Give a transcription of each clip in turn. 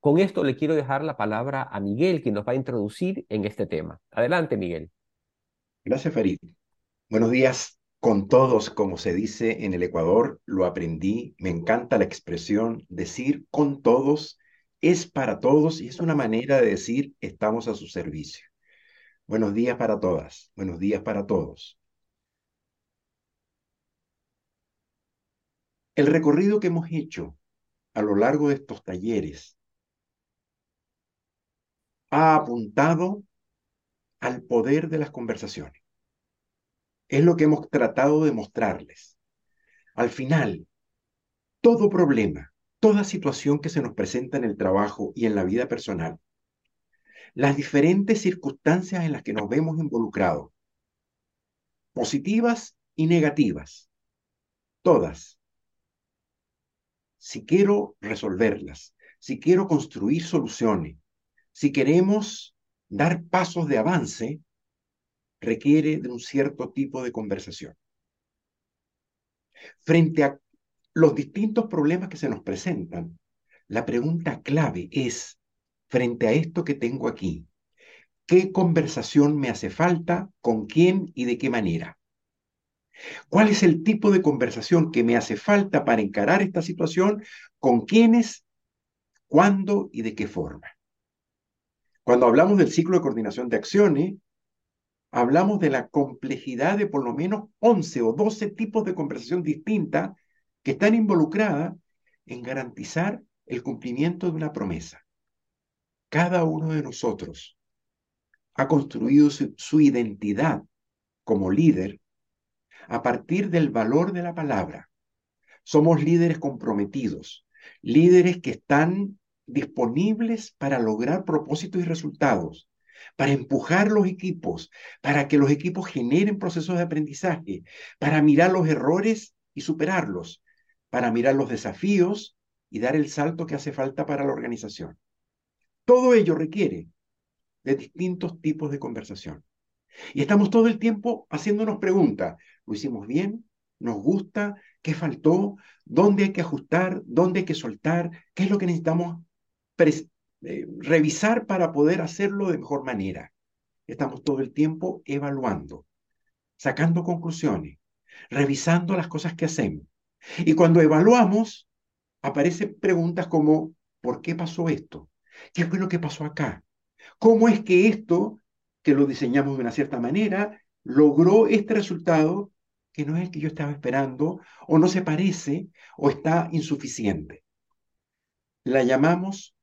Con esto le quiero dejar la palabra a Miguel, que nos va a introducir en este tema. Adelante, Miguel. Gracias, Farid. Buenos días con todos, como se dice en el Ecuador, lo aprendí, me encanta la expresión decir con todos, es para todos y es una manera de decir estamos a su servicio. Buenos días para todas, buenos días para todos. El recorrido que hemos hecho a lo largo de estos talleres ha apuntado al poder de las conversaciones. Es lo que hemos tratado de mostrarles. Al final, todo problema, toda situación que se nos presenta en el trabajo y en la vida personal, las diferentes circunstancias en las que nos vemos involucrados, positivas y negativas, todas. Si quiero resolverlas, si quiero construir soluciones, si queremos dar pasos de avance, requiere de un cierto tipo de conversación. Frente a los distintos problemas que se nos presentan, la pregunta clave es, frente a esto que tengo aquí, ¿qué conversación me hace falta, con quién y de qué manera? ¿Cuál es el tipo de conversación que me hace falta para encarar esta situación, con quiénes, cuándo y de qué forma? Cuando hablamos del ciclo de coordinación de acciones, hablamos de la complejidad de por lo menos 11 o 12 tipos de conversación distintas que están involucradas en garantizar el cumplimiento de una promesa. Cada uno de nosotros ha construido su, su identidad como líder a partir del valor de la palabra. Somos líderes comprometidos, líderes que están disponibles para lograr propósitos y resultados, para empujar los equipos, para que los equipos generen procesos de aprendizaje, para mirar los errores y superarlos, para mirar los desafíos y dar el salto que hace falta para la organización. Todo ello requiere de distintos tipos de conversación. Y estamos todo el tiempo haciéndonos preguntas. ¿Lo hicimos bien? ¿Nos gusta? ¿Qué faltó? ¿Dónde hay que ajustar? ¿Dónde hay que soltar? ¿Qué es lo que necesitamos eh, revisar para poder hacerlo de mejor manera. Estamos todo el tiempo evaluando, sacando conclusiones, revisando las cosas que hacemos. Y cuando evaluamos, aparecen preguntas como, ¿por qué pasó esto? ¿Qué fue lo que pasó acá? ¿Cómo es que esto, que lo diseñamos de una cierta manera, logró este resultado que no es el que yo estaba esperando, o no se parece, o está insuficiente? La llamamos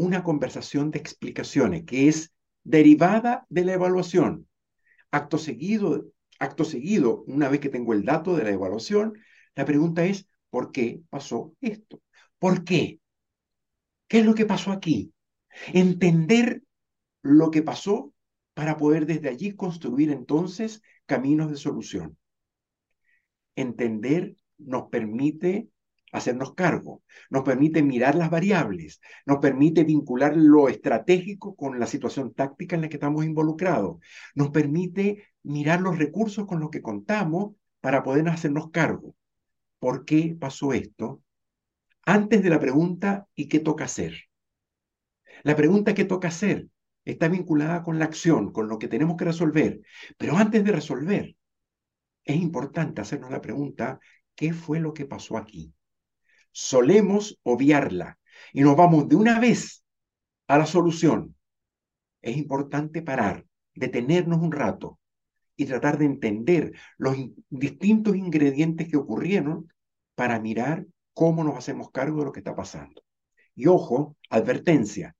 una conversación de explicaciones que es derivada de la evaluación. Acto seguido, acto seguido, una vez que tengo el dato de la evaluación, la pregunta es, ¿por qué pasó esto? ¿Por qué? ¿Qué es lo que pasó aquí? Entender lo que pasó para poder desde allí construir entonces caminos de solución. Entender nos permite hacernos cargo, nos permite mirar las variables, nos permite vincular lo estratégico con la situación táctica en la que estamos involucrados, nos permite mirar los recursos con los que contamos para poder hacernos cargo. ¿Por qué pasó esto? Antes de la pregunta ¿y qué toca hacer? La pregunta ¿qué toca hacer? está vinculada con la acción, con lo que tenemos que resolver. Pero antes de resolver, es importante hacernos la pregunta ¿qué fue lo que pasó aquí? Solemos obviarla y nos vamos de una vez a la solución. Es importante parar, detenernos un rato y tratar de entender los distintos ingredientes que ocurrieron para mirar cómo nos hacemos cargo de lo que está pasando. Y ojo, advertencia,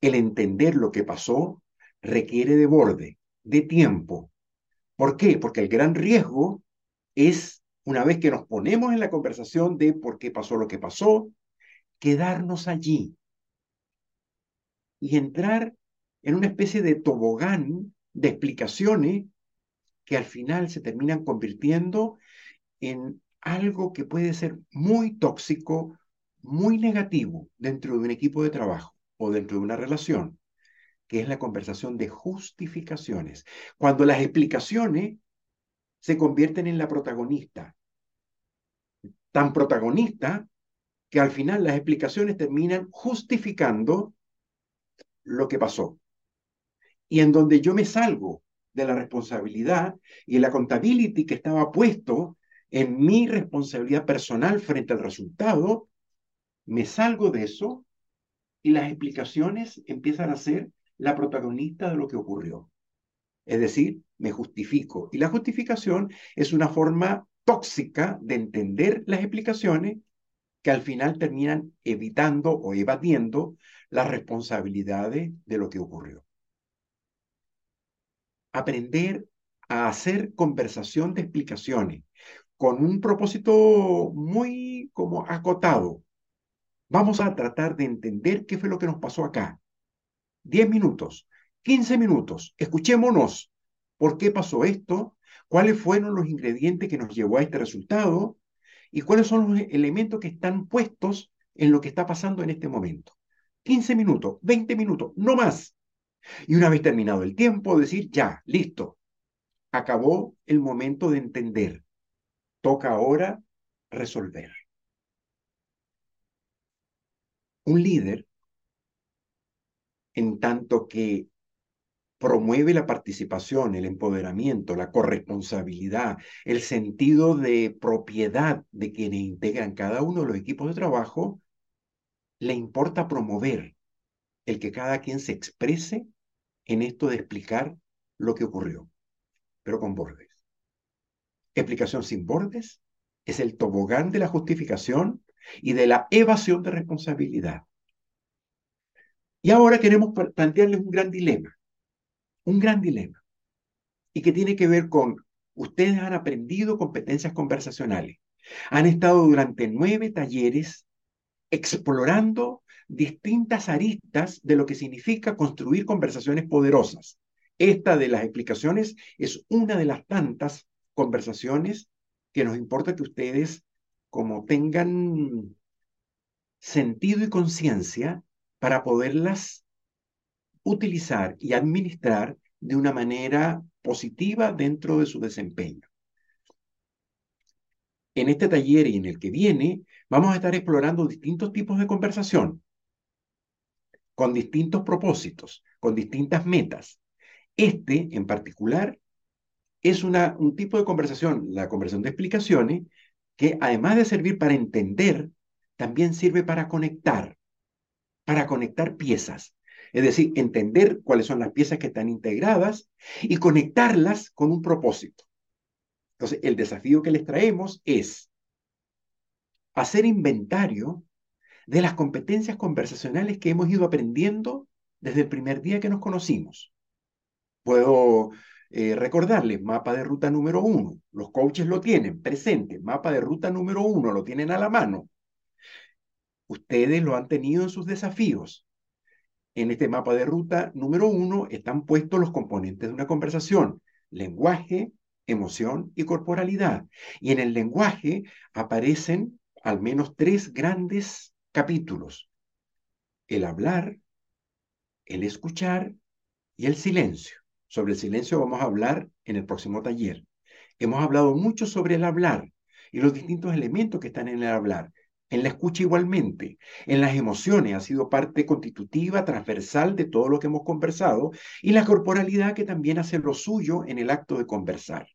el entender lo que pasó requiere de borde, de tiempo. ¿Por qué? Porque el gran riesgo es una vez que nos ponemos en la conversación de por qué pasó lo que pasó, quedarnos allí y entrar en una especie de tobogán de explicaciones que al final se terminan convirtiendo en algo que puede ser muy tóxico, muy negativo dentro de un equipo de trabajo o dentro de una relación, que es la conversación de justificaciones. Cuando las explicaciones se convierten en la protagonista tan protagonista que al final las explicaciones terminan justificando lo que pasó. Y en donde yo me salgo de la responsabilidad y el accountability que estaba puesto en mi responsabilidad personal frente al resultado, me salgo de eso y las explicaciones empiezan a ser la protagonista de lo que ocurrió. Es decir, me justifico. Y la justificación es una forma tóxica de entender las explicaciones que al final terminan evitando o evadiendo las responsabilidades de lo que ocurrió. Aprender a hacer conversación de explicaciones con un propósito muy como acotado. Vamos a tratar de entender qué fue lo que nos pasó acá. Diez minutos, quince minutos, escuchémonos. ¿Por qué pasó esto? ¿Cuáles fueron los ingredientes que nos llevó a este resultado? ¿Y cuáles son los elementos que están puestos en lo que está pasando en este momento? 15 minutos, 20 minutos, no más. Y una vez terminado el tiempo, decir, ya, listo, acabó el momento de entender. Toca ahora resolver. Un líder, en tanto que promueve la participación, el empoderamiento, la corresponsabilidad, el sentido de propiedad de quienes integran cada uno de los equipos de trabajo, le importa promover el que cada quien se exprese en esto de explicar lo que ocurrió, pero con bordes. Explicación sin bordes es el tobogán de la justificación y de la evasión de responsabilidad. Y ahora queremos plantearles un gran dilema, un gran dilema, y que tiene que ver con, ustedes han aprendido competencias conversacionales, han estado durante nueve talleres explorando distintas aristas de lo que significa construir conversaciones poderosas. Esta de las explicaciones es una de las tantas conversaciones que nos importa que ustedes como tengan sentido y conciencia para poderlas utilizar y administrar de una manera positiva dentro de su desempeño. En este taller y en el que viene, vamos a estar explorando distintos tipos de conversación, con distintos propósitos, con distintas metas. Este, en particular, es una, un tipo de conversación, la conversación de explicaciones, que además de servir para entender, también sirve para conectar, para conectar piezas. Es decir, entender cuáles son las piezas que están integradas y conectarlas con un propósito. Entonces, el desafío que les traemos es hacer inventario de las competencias conversacionales que hemos ido aprendiendo desde el primer día que nos conocimos. Puedo eh, recordarles, mapa de ruta número uno, los coaches lo tienen presente, mapa de ruta número uno, lo tienen a la mano. Ustedes lo han tenido en sus desafíos. En este mapa de ruta número uno están puestos los componentes de una conversación, lenguaje, emoción y corporalidad. Y en el lenguaje aparecen al menos tres grandes capítulos. El hablar, el escuchar y el silencio. Sobre el silencio vamos a hablar en el próximo taller. Hemos hablado mucho sobre el hablar y los distintos elementos que están en el hablar. En la escucha igualmente, en las emociones ha sido parte constitutiva, transversal de todo lo que hemos conversado, y la corporalidad que también hace lo suyo en el acto de conversar.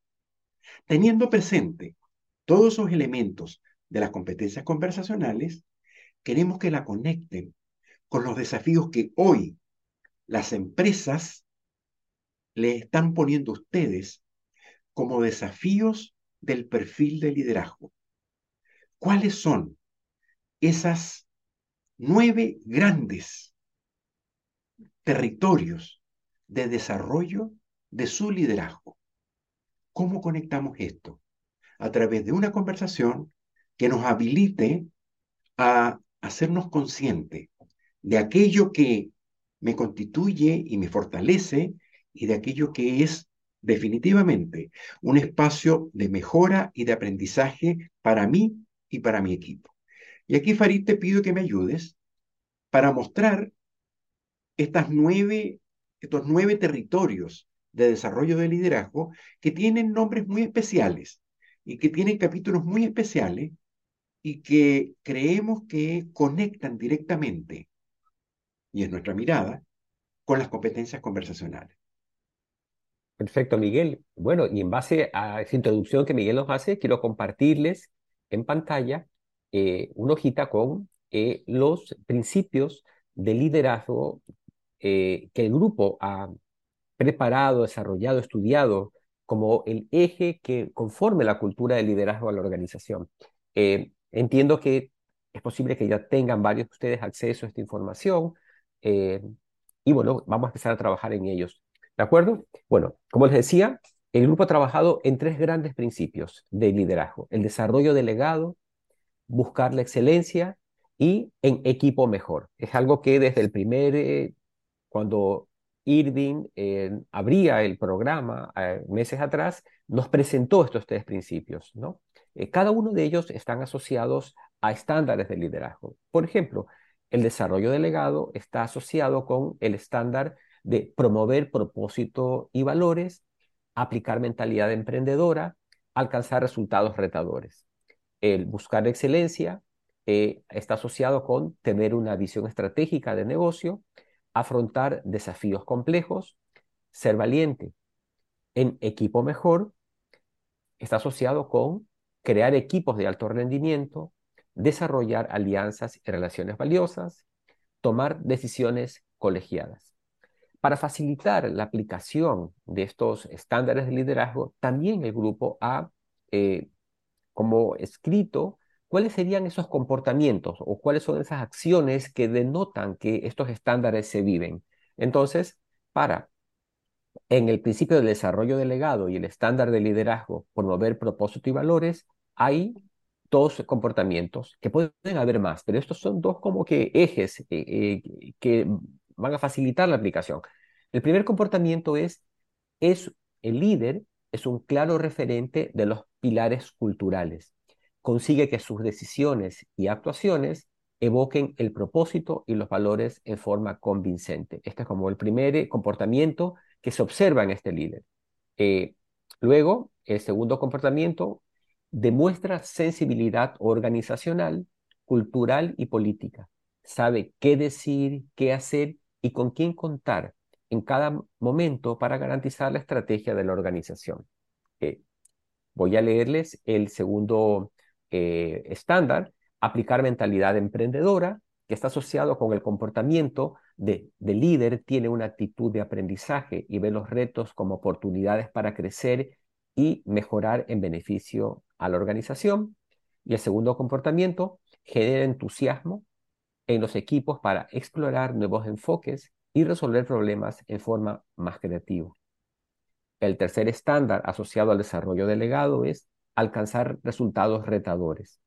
Teniendo presente todos esos elementos de las competencias conversacionales, queremos que la conecten con los desafíos que hoy las empresas le están poniendo a ustedes como desafíos del perfil de liderazgo. ¿Cuáles son esas nueve grandes territorios de desarrollo de su liderazgo? ¿Cómo conectamos esto? A través de una conversación que nos habilite a hacernos conscientes de aquello que me constituye y me fortalece y de aquello que es definitivamente un espacio de mejora y de aprendizaje para mí y para mi equipo. Y aquí, Farid, te pido que me ayudes para mostrar estos nueve territorios de desarrollo de liderazgo que tienen nombres muy especiales y que tienen capítulos muy especiales y que creemos que conectan directamente, y es nuestra mirada, con las competencias conversacionales. Perfecto, Miguel. Bueno, y en base a esa introducción que Miguel nos hace, quiero compartirles en pantalla eh, una hojita con eh, los principios de liderazgo eh, que el grupo ha preparado, desarrollado, estudiado como el eje que conforme la cultura de liderazgo a la organización. entiendo que es posible que ya tengan varios de ustedes acceso a esta información y bueno, vamos a empezar a trabajar en ellos. ¿De acuerdo? Bueno, como les decía, el grupo ha trabajado en tres grandes principios de liderazgo. El desarrollo delegado, buscar la excelencia y en equipo mejor. Es algo que desde el primer, eh, cuando Irving eh, abría el programa eh, meses atrás, nos presentó estos tres principios. ¿no? cada uno de ellos están asociados a estándares de liderazgo. Por ejemplo, el desarrollo delegado está asociado con el estándar de promover propósito y valores, aplicar mentalidad emprendedora, alcanzar resultados retadores. El buscar excelencia eh, está asociado con tener una visión estratégica de negocio, afrontar desafíos complejos, ser valiente. En equipo mejor está asociado con crear equipos de alto rendimiento, desarrollar alianzas y relaciones valiosas, tomar decisiones colegiadas. Para facilitar la aplicación de estos estándares de liderazgo, también el grupo ha eh, como escrito cuáles serían esos comportamientos o cuáles son esas acciones que denotan que estos estándares se viven. Entonces, para en el principio del desarrollo delegado y el estándar de liderazgo, promover propósito y valores, hay dos comportamientos, que pueden haber más, pero estos son dos como que ejes eh, eh, que van a facilitar la aplicación. El primer comportamiento es, es el líder es un claro referente de los pilares culturales. Consigue que sus decisiones y actuaciones evoquen el propósito y los valores en forma convincente. Este es como el primer comportamiento que se observa en este líder. Eh, luego, el segundo comportamiento demuestra sensibilidad organizacional, cultural y política. Sabe qué decir, qué hacer y con quién contar en cada momento para garantizar la estrategia de la organización. Eh, voy a leerles el segundo eh, estándar, aplicar mentalidad emprendedora, que está asociado con el comportamiento de, de líder, tiene una actitud de aprendizaje y ve los retos como oportunidades para crecer y mejorar en beneficio a la organización. Y el segundo comportamiento genera entusiasmo en los equipos para explorar nuevos enfoques y resolver problemas en forma más creativa. El tercer estándar asociado al desarrollo delegado es alcanzar resultados retadores.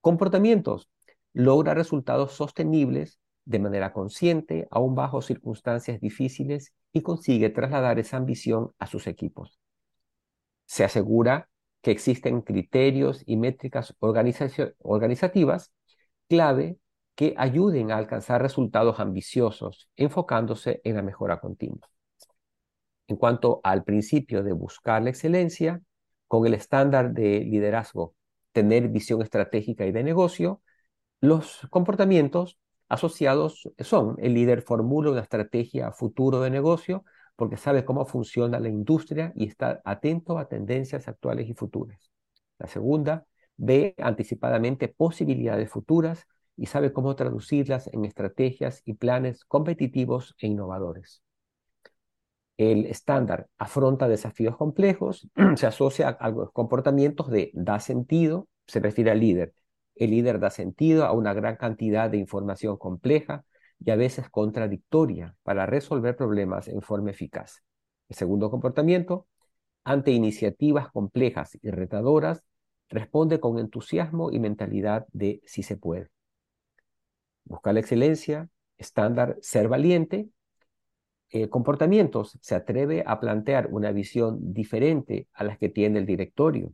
Comportamientos. Logra resultados sostenibles de manera consciente, aún bajo circunstancias difíciles, y consigue trasladar esa ambición a sus equipos. Se asegura que existen criterios y métricas organizativas clave que ayuden a alcanzar resultados ambiciosos, enfocándose en la mejora continua. En cuanto al principio de buscar la excelencia, con el estándar de liderazgo, tener visión estratégica y de negocio, los comportamientos asociados son el líder formula una estrategia futuro de negocio porque sabe cómo funciona la industria y está atento a tendencias actuales y futuras. La segunda, ve anticipadamente posibilidades futuras y sabe cómo traducirlas en estrategias y planes competitivos e innovadores. El estándar afronta desafíos complejos, se asocia a comportamientos de da sentido, se refiere al líder. El líder da sentido a una gran cantidad de información compleja y a veces contradictoria para resolver problemas en forma eficaz. El segundo comportamiento, ante iniciativas complejas y retadoras, responde con entusiasmo y mentalidad de si se puede buscar la excelencia, estándar, ser valiente. Eh, comportamientos, se atreve a plantear una visión diferente a las que tiene el directorio,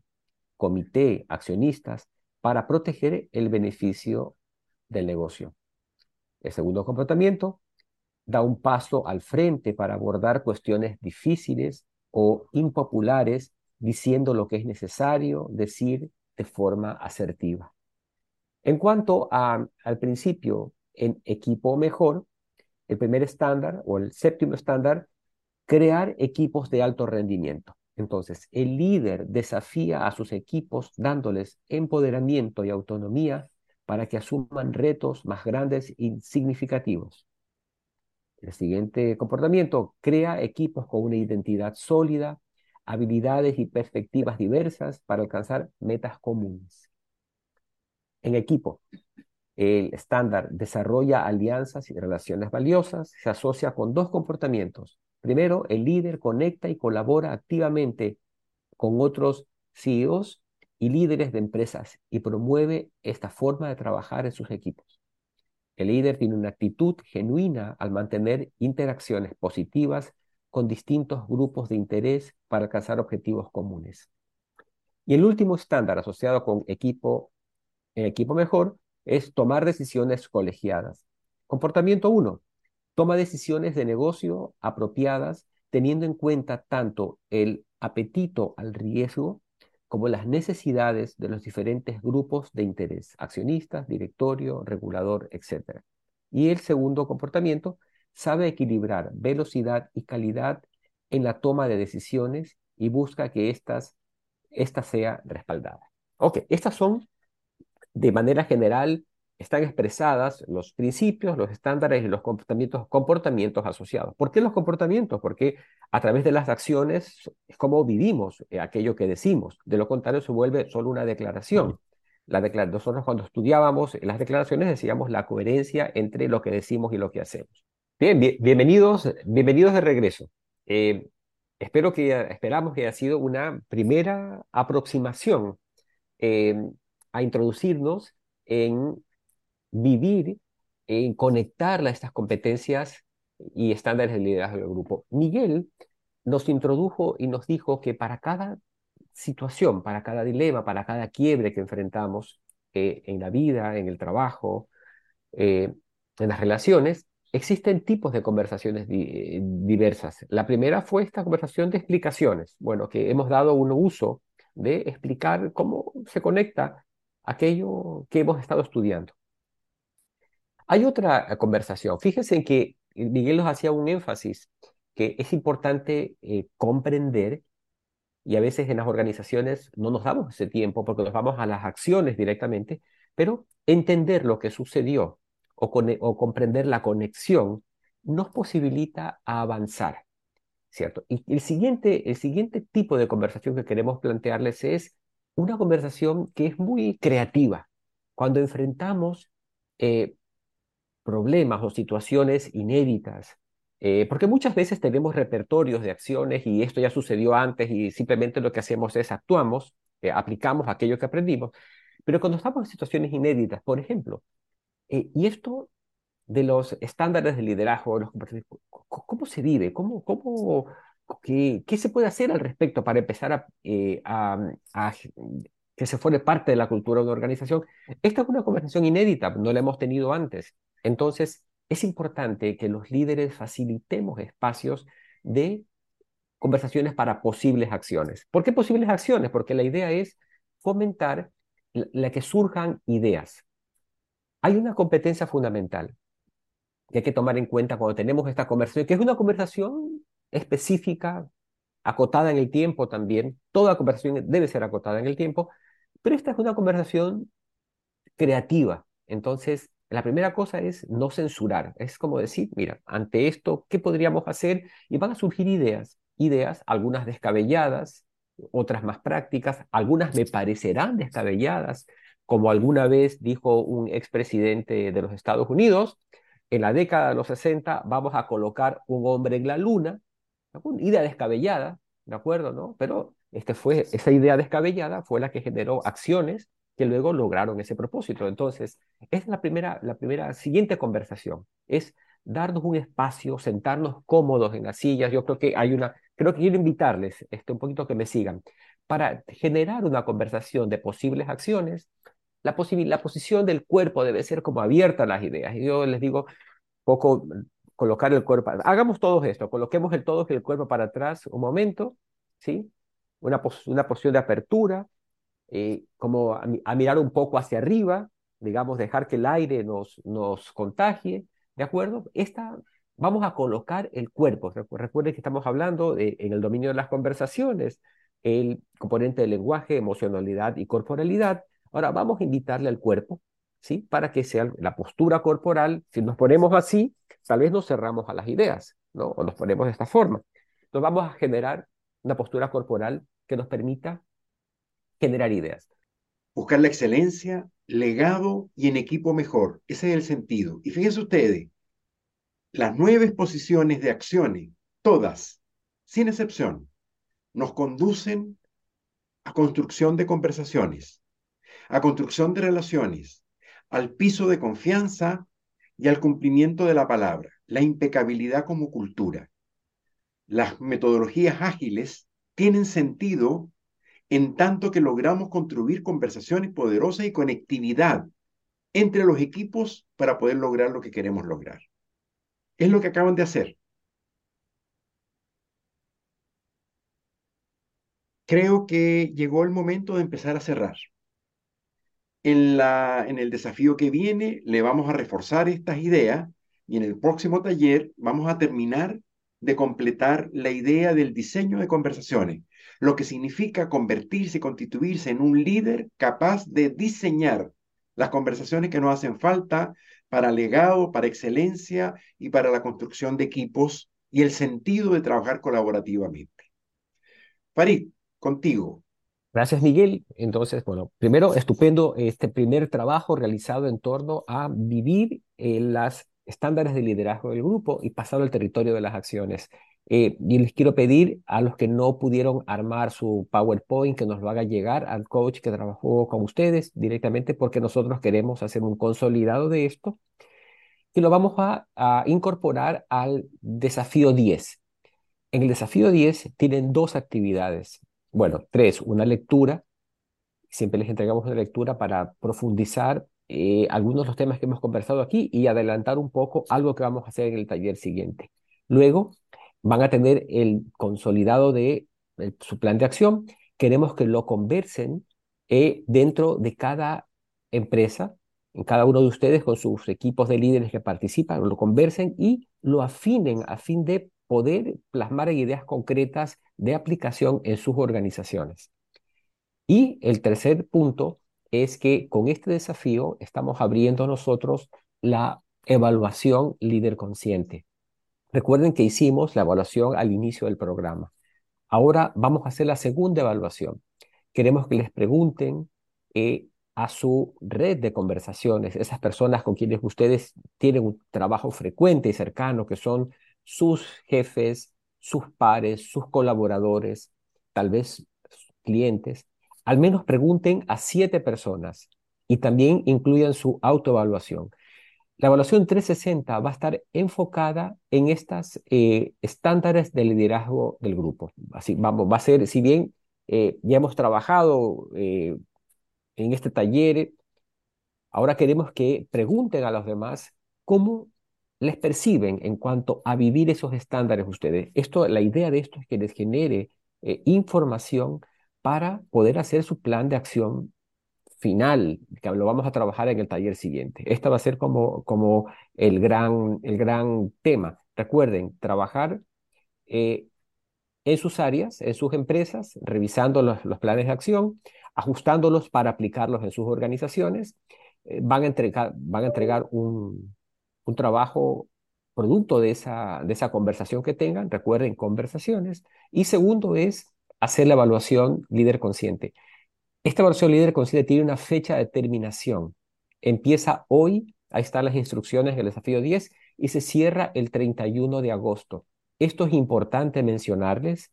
comité, accionistas, para proteger el beneficio del negocio. El segundo comportamiento da un paso al frente para abordar cuestiones difíciles o impopulares, diciendo lo que es necesario decir de forma asertiva. En cuanto al principio, en equipo mejor, el primer estándar o el séptimo estándar, crear equipos de alto rendimiento. Entonces, el líder desafía a sus equipos dándoles empoderamiento y autonomía para que asuman retos más grandes y significativos. El siguiente comportamiento crea equipos con una identidad sólida, habilidades y perspectivas diversas para alcanzar metas comunes. En equipo, el estándar desarrolla alianzas y relaciones valiosas, se asocia con dos comportamientos. Primero, el líder conecta y colabora activamente con otros CEOs y líderes de empresas y promueve esta forma de trabajar en sus equipos. El líder tiene una actitud genuina al mantener interacciones positivas con distintos grupos de interés para alcanzar objetivos comunes. Y el último estándar asociado con equipo, equipo mejor es tomar decisiones colegiadas. Comportamiento 1. Toma decisiones de negocio apropiadas teniendo en cuenta tanto el apetito al riesgo como las necesidades de los diferentes grupos de interés, accionistas, directorio, regulador, etc. Y el segundo comportamiento sabe equilibrar velocidad y calidad en la toma de decisiones y busca que estas, esta sea respaldada. Ok, estas son de manera general están expresadas los principios, los estándares y los comportamientos, comportamientos asociados. ¿Por qué los comportamientos? Porque a través de las acciones es como vivimos eh, aquello que decimos. De lo contrario, se vuelve solo una declaración. La Nosotros cuando estudiábamos las declaraciones decíamos la coherencia entre lo que decimos y lo que hacemos. Bien, bienvenidos, bienvenidos de regreso. Eh, espero que, esperamos que haya sido una primera aproximación eh, a introducirnos en vivir, en conectar a estas competencias y estándares de liderazgo del grupo. Miguel nos introdujo y nos dijo que para cada situación, para cada dilema, para cada quiebre que enfrentamos eh, en la vida, en el trabajo, eh, en las relaciones, existen tipos de conversaciones diversas. La primera fue esta conversación de explicaciones, bueno, que hemos dado un uso de explicar cómo se conecta aquello que hemos estado estudiando. Hay otra eh, conversación. Fíjense en que Miguel nos hacía un énfasis que es importante eh, comprender y a veces en las organizaciones no nos damos ese tiempo porque nos vamos a las acciones directamente, pero entender lo que sucedió o, comprender la conexión nos posibilita avanzar, ¿cierto? Y el siguiente, el siguiente tipo de conversación que queremos plantearles es una conversación que es muy creativa. Cuando enfrentamos eh, problemas o situaciones inéditas, eh, porque muchas veces tenemos repertorios de acciones y esto ya sucedió antes y simplemente lo que hacemos es actuamos, eh, aplicamos aquello que aprendimos, pero cuando estamos en situaciones inéditas, por ejemplo, y esto de los estándares de liderazgo, los, ¿cómo se vive? ¿Cómo, cómo, qué, qué, se puede hacer al respecto para empezar a, a, a que se forme parte de la cultura de una organización? Esta es una conversación inédita, no la hemos tenido antes. Entonces, es importante que los líderes facilitemos espacios de conversaciones para posibles acciones. ¿Por qué posibles acciones? Porque la idea es fomentar la que surjan ideas. Hay una competencia fundamental que hay que tomar en cuenta cuando tenemos esta conversación, que es una conversación específica, acotada en el tiempo también. Toda conversación debe ser acotada en el tiempo, pero esta es una conversación creativa. Entonces, la primera cosa es no censurar, es como decir, mira, ante esto, ¿qué podríamos hacer? Y van a surgir ideas, ideas, algunas descabelladas, otras más prácticas, algunas me parecerán descabelladas, como alguna vez dijo un expresidente de los Estados Unidos, en la década de los 60 vamos a colocar un hombre en la luna, una idea descabellada, ¿de acuerdo? ¿no? Pero este fue, esa idea descabellada fue la que generó acciones que luego lograron ese propósito. Entonces, es la primera, la primera siguiente conversación, es darnos un espacio, sentarnos cómodos en las sillas. Yo creo que hay una, creo que quiero invitarles este, un poquito que me sigan para generar una conversación de posibles acciones. La, la posición del cuerpo debe ser como abierta a las ideas. Y yo les digo, poco colocar el cuerpo, hagamos todo esto, coloquemos el todo el cuerpo para atrás un momento, ¿sí? Una, una posición de apertura, eh, como a, mirar un poco hacia arriba, digamos, dejar que el aire nos, nos contagie, ¿de acuerdo? Esta, vamos a colocar el cuerpo. Recuerden que estamos hablando en el dominio de las conversaciones, el componente de lenguaje, emocionalidad y corporalidad. Ahora vamos a invitarle al cuerpo, ¿sí? Para que sea la postura corporal. Si nos ponemos así, tal vez nos cerramos a las ideas, ¿no? O nos ponemos de esta forma. Entonces vamos a generar una postura corporal que nos permita generar ideas. Buscar la excelencia, legado y en equipo mejor. Ese es el sentido. Y fíjense ustedes, las nueve exposiciones de acciones, todas, sin excepción, nos conducen a construcción de conversaciones, a construcción de relaciones, al piso de confianza y al cumplimiento de la palabra, la impecabilidad como cultura. Las metodologías ágiles tienen sentido en tanto que logramos construir conversaciones poderosas y conectividad entre los equipos para poder lograr lo que queremos lograr. Es lo que acaban de hacer. Creo que llegó el momento de empezar a cerrar. En, la, en el desafío que viene le vamos a reforzar estas ideas y en el próximo taller vamos a terminar de completar la idea del diseño de conversaciones, lo que significa convertirse y constituirse en un líder capaz de diseñar las conversaciones que nos hacen falta para legado, para excelencia y para la construcción de equipos y el sentido de trabajar colaborativamente. Farid, contigo. Gracias, Miguel. Entonces, bueno, primero, estupendo este primer trabajo realizado en torno a vivir en las estándares de liderazgo del grupo y pasar al territorio de las acciones. Eh, y les quiero pedir a los que no pudieron armar su PowerPoint que nos lo haga llegar al coach que trabajó con ustedes directamente porque nosotros queremos hacer un consolidado de esto y lo vamos a, a incorporar al desafío 10. En el desafío 10 tienen dos actividades. Bueno, tres, una lectura. Siempre les entregamos una lectura para profundizar eh, algunos de los temas que hemos conversado aquí y adelantar un poco algo que vamos a hacer en el taller siguiente. Luego van a tener el consolidado de su plan de acción. Queremos que lo conversen eh, dentro de cada empresa, en cada uno de ustedes con sus equipos de líderes que participan, lo conversen y lo afinen a fin de poder plasmar ideas concretas de aplicación en sus organizaciones. Y el tercer punto es que con este desafío estamos abriendo nosotros la evaluación líder consciente. Recuerden que hicimos la evaluación al inicio del programa. Ahora vamos a hacer la segunda evaluación. Queremos que les pregunten eh, a su red de conversaciones, esas personas con quienes ustedes tienen un trabajo frecuente y cercano, que son sus jefes, sus pares, sus colaboradores, tal vez clientes, al menos pregunten a siete personas y también incluyan su autoevaluación. La evaluación 360 va a estar enfocada en estas eh, estándares de liderazgo del grupo. Así, vamos, va a ser, si bien eh, ya hemos trabajado eh, en este taller, ahora queremos que pregunten a los demás cómo les perciben en cuanto a vivir esos estándares ustedes. Esto, la idea de esto es que les genere información para poder hacer su plan de acción final, que lo vamos a trabajar en el taller siguiente. Este va a ser como, como el, gran, el gran tema. Recuerden, trabajar eh, en sus áreas, en sus empresas, revisando los, planes de acción, ajustándolos para aplicarlos en sus organizaciones. Eh, van, a entregar, van a entregar un, un trabajo producto de esa, de esa conversación que tengan. Recuerden, conversaciones. Y segundo es hacer la evaluación líder consciente. Esta evaluación líder consciente tiene una fecha de terminación. Empieza hoy, ahí están las instrucciones del desafío 10 y se cierra el 31 de agosto. Esto es importante mencionarles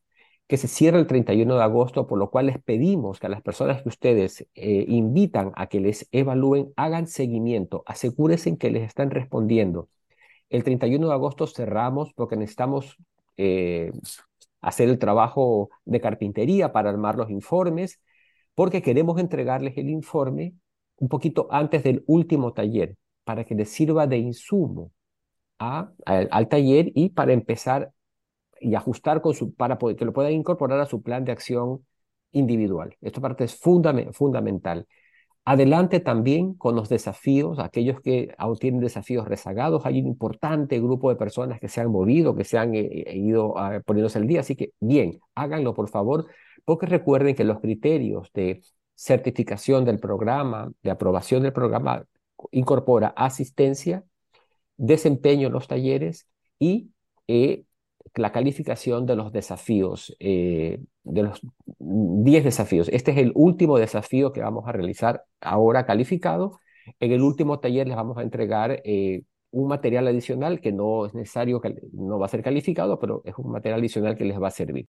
que se cierra el 31 de agosto, por lo cual les pedimos que a las personas que ustedes eh, invitan a que les evalúen, hagan seguimiento, asegúrense que les están respondiendo. El 31 de agosto cerramos porque necesitamos eh, hacer el trabajo de carpintería para armar los informes, porque queremos entregarles el informe un poquito antes del último taller, para que les sirva de insumo al taller y para empezar y ajustar con su, para que lo puedan incorporar a su plan de acción individual. Esta parte es fundamental. Adelante también con los desafíos, aquellos que aún tienen desafíos rezagados. Hay un importante grupo de personas que se han movido, que se han eh, eh, ido poniéndose al día. Así que, bien, háganlo por favor, porque recuerden que los criterios de certificación del programa, de aprobación del programa, incorpora asistencia, desempeño en los talleres y eh, la calificación de los desafíos, eh, de los 10 desafíos. Este es el último desafío que vamos a realizar ahora calificado. En el último taller les vamos a entregar eh, un material adicional que no es necesario, no va a ser calificado, pero es un material adicional que les va a servir.